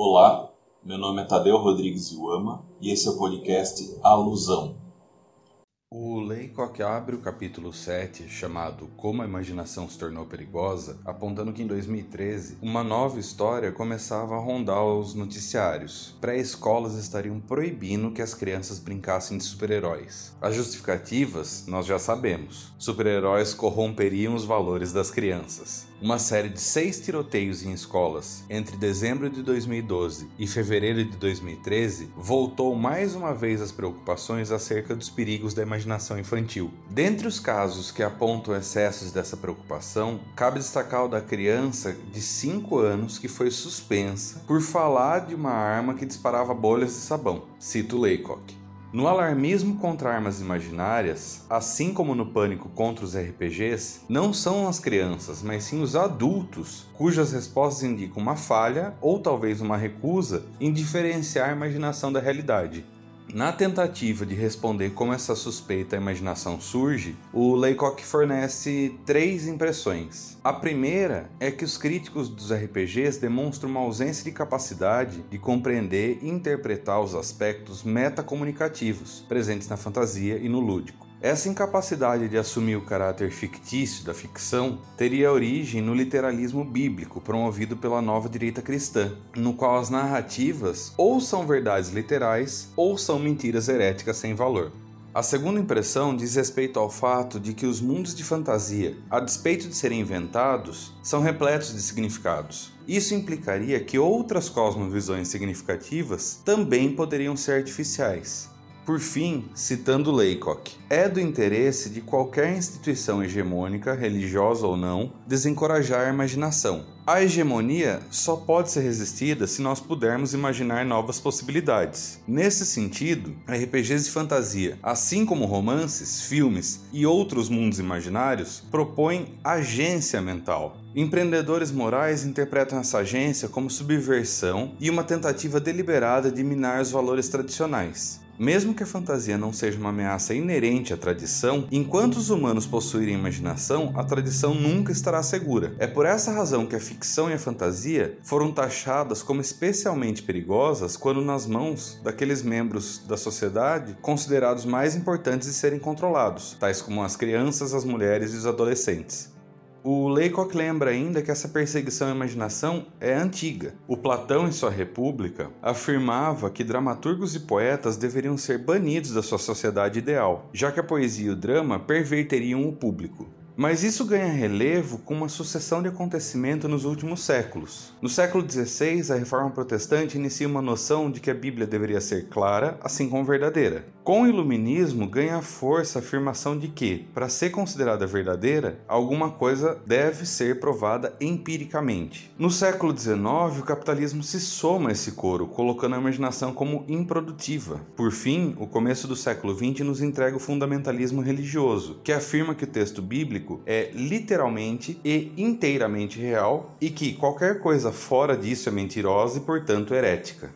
Olá, meu nome é Tadeu Rodrigues Iuama e esse é o podcast Alusão. O Leacock abre o capítulo 7, chamado Como a Imaginação se Tornou Perigosa, apontando que em 2013 uma nova história começava a rondar os noticiários. Pré-escolas estariam proibindo que as crianças brincassem de super-heróis. As justificativas nós já sabemos: super-heróis corromperiam os valores das crianças. Uma série de seis tiroteios em escolas entre dezembro de 2012 e fevereiro de 2013 voltou mais uma vez as preocupações acerca dos perigos da imaginação infantil. Dentre os casos que apontam excessos dessa preocupação, cabe destacar o da criança de 5 anos que foi suspensa por falar de uma arma que disparava bolhas de sabão. Cito Laycock. No alarmismo contra armas imaginárias, assim como no pânico contra os RPGs, não são as crianças, mas sim os adultos cujas respostas indicam uma falha ou talvez uma recusa em diferenciar a imaginação da realidade. Na tentativa de responder como essa suspeita imaginação surge, o Laycock fornece três impressões. A primeira é que os críticos dos RPGs demonstram uma ausência de capacidade de compreender e interpretar os aspectos metacomunicativos presentes na fantasia e no lúdico. Essa incapacidade de assumir o caráter fictício da ficção teria origem no literalismo bíblico promovido pela nova direita cristã, no qual as narrativas ou são verdades literais ou são mentiras heréticas sem valor. A segunda impressão diz respeito ao fato de que os mundos de fantasia, a despeito de serem inventados, são repletos de significados. Isso implicaria que outras cosmovisões significativas também poderiam ser artificiais. Por fim, citando Laycock, é do interesse de qualquer instituição hegemônica, religiosa ou não, desencorajar a imaginação. A hegemonia só pode ser resistida se nós pudermos imaginar novas possibilidades. Nesse sentido, RPGs de fantasia, assim como romances, filmes e outros mundos imaginários, propõem agência mental. Empreendedores morais interpretam essa agência como subversão e uma tentativa deliberada de minar os valores tradicionais. Mesmo que a fantasia não seja uma ameaça inerente à tradição, enquanto os humanos possuírem imaginação, a tradição nunca estará segura. É por essa razão que a ficção e a fantasia foram taxadas como especialmente perigosas quando nas mãos daqueles membros da sociedade considerados mais importantes de serem controlados, tais como as crianças, as mulheres e os adolescentes. O Laycock lembra ainda que essa perseguição à imaginação é antiga. O Platão, em sua República, afirmava que dramaturgos e poetas deveriam ser banidos da sua sociedade ideal, já que a poesia e o drama perverteriam o público. Mas isso ganha relevo com uma sucessão de acontecimentos nos últimos séculos. No século XVI, a reforma protestante inicia uma noção de que a Bíblia deveria ser clara, assim como verdadeira. Com o iluminismo, ganha força a afirmação de que, para ser considerada verdadeira, alguma coisa deve ser provada empiricamente. No século XIX, o capitalismo se soma a esse coro, colocando a imaginação como improdutiva. Por fim, o começo do século XX nos entrega o fundamentalismo religioso, que afirma que o texto bíblico é literalmente e inteiramente real e que qualquer coisa fora disso é mentirosa e, portanto, herética.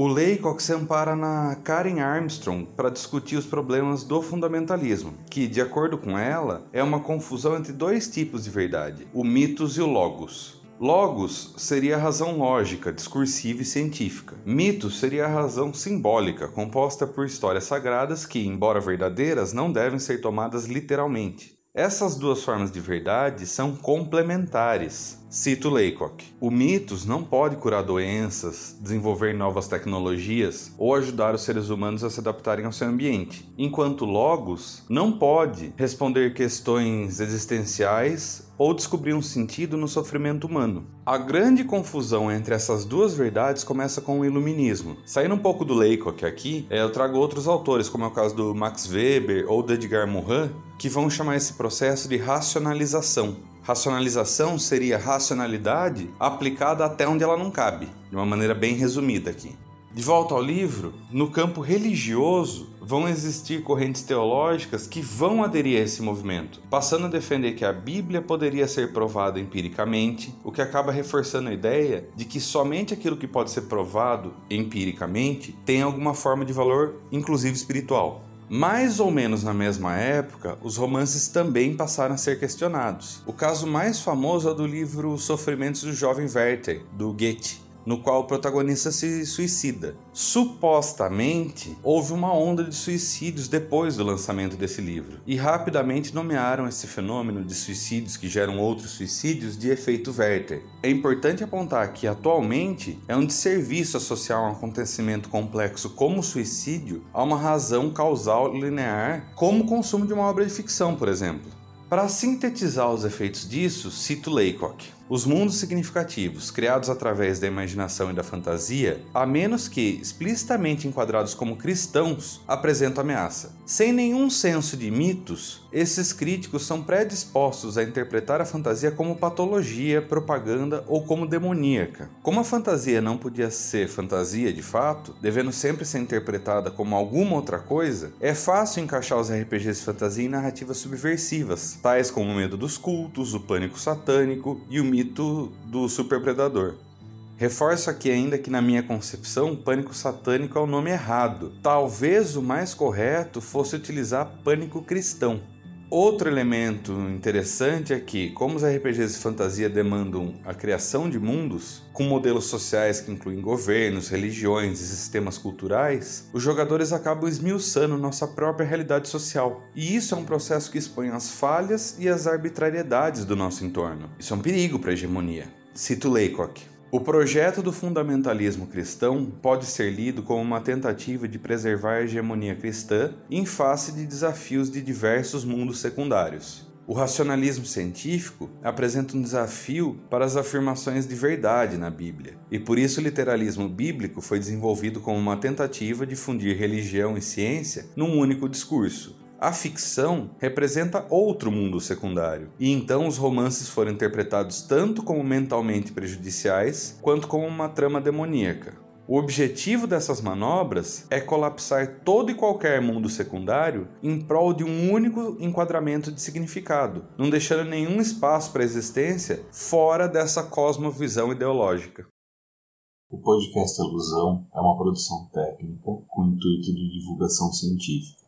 O Laycock se ampara na Karen Armstrong para discutir os problemas do fundamentalismo, que, de acordo com ela, é uma confusão entre dois tipos de verdade, o mitos e o logos. Logos seria a razão lógica, discursiva e científica. Mitos seria a razão simbólica, composta por histórias sagradas que, embora verdadeiras, não devem ser tomadas literalmente. Essas duas formas de verdade são complementares. Cito Laycock: O mitos não pode curar doenças, desenvolver novas tecnologias ou ajudar os seres humanos a se adaptarem ao seu ambiente, enquanto Logos não pode responder questões existenciais ou descobrir um sentido no sofrimento humano. A grande confusão entre essas duas verdades começa com o iluminismo. Saindo um pouco do Laycock aqui, é, eu trago outros autores, como é o caso do Max Weber ou do Edgar Morin, que vão chamar esse processo de racionalização. Racionalização seria racionalidade aplicada até onde ela não cabe, de uma maneira bem resumida aqui. De volta ao livro, no campo religioso vão existir correntes teológicas que vão aderir a esse movimento, passando a defender que a Bíblia poderia ser provada empiricamente, o que acaba reforçando a ideia de que somente aquilo que pode ser provado empiricamente tem alguma forma de valor, inclusive espiritual. Mais ou menos na mesma época, os romances também passaram a ser questionados. O caso mais famoso é do livro Sofrimentos do Jovem Werther, do Goethe. No qual o protagonista se suicida. Supostamente, houve uma onda de suicídios depois do lançamento desse livro, e rapidamente nomearam esse fenômeno de suicídios que geram outros suicídios de efeito Werther. É importante apontar que, atualmente, é um desserviço associar um acontecimento complexo como o suicídio a uma razão causal linear, como o consumo de uma obra de ficção, por exemplo. Para sintetizar os efeitos disso, cito Laycock. Os mundos significativos, criados através da imaginação e da fantasia, a menos que explicitamente enquadrados como cristãos, apresentam ameaça. Sem nenhum senso de mitos, esses críticos são predispostos a interpretar a fantasia como patologia, propaganda ou como demoníaca. Como a fantasia não podia ser fantasia de fato, devendo sempre ser interpretada como alguma outra coisa, é fácil encaixar os RPGs de fantasia em narrativas subversivas, tais como o medo dos cultos, o pânico satânico e o mito do superpredador. Reforço aqui ainda que, na minha concepção, pânico satânico é o nome errado. Talvez o mais correto fosse utilizar pânico cristão. Outro elemento interessante é que, como os RPGs de fantasia demandam a criação de mundos, com modelos sociais que incluem governos, religiões e sistemas culturais, os jogadores acabam esmiuçando nossa própria realidade social. E isso é um processo que expõe as falhas e as arbitrariedades do nosso entorno. Isso é um perigo para a hegemonia. Cito Laycock. O projeto do fundamentalismo cristão pode ser lido como uma tentativa de preservar a hegemonia cristã em face de desafios de diversos mundos secundários. O racionalismo científico apresenta um desafio para as afirmações de verdade na Bíblia, e por isso o literalismo bíblico foi desenvolvido como uma tentativa de fundir religião e ciência num único discurso, a ficção representa outro mundo secundário, e então os romances foram interpretados tanto como mentalmente prejudiciais quanto como uma trama demoníaca. O objetivo dessas manobras é colapsar todo e qualquer mundo secundário em prol de um único enquadramento de significado, não deixando nenhum espaço para a existência fora dessa cosmovisão ideológica. O podcast Alusão é uma produção técnica com intuito de divulgação científica.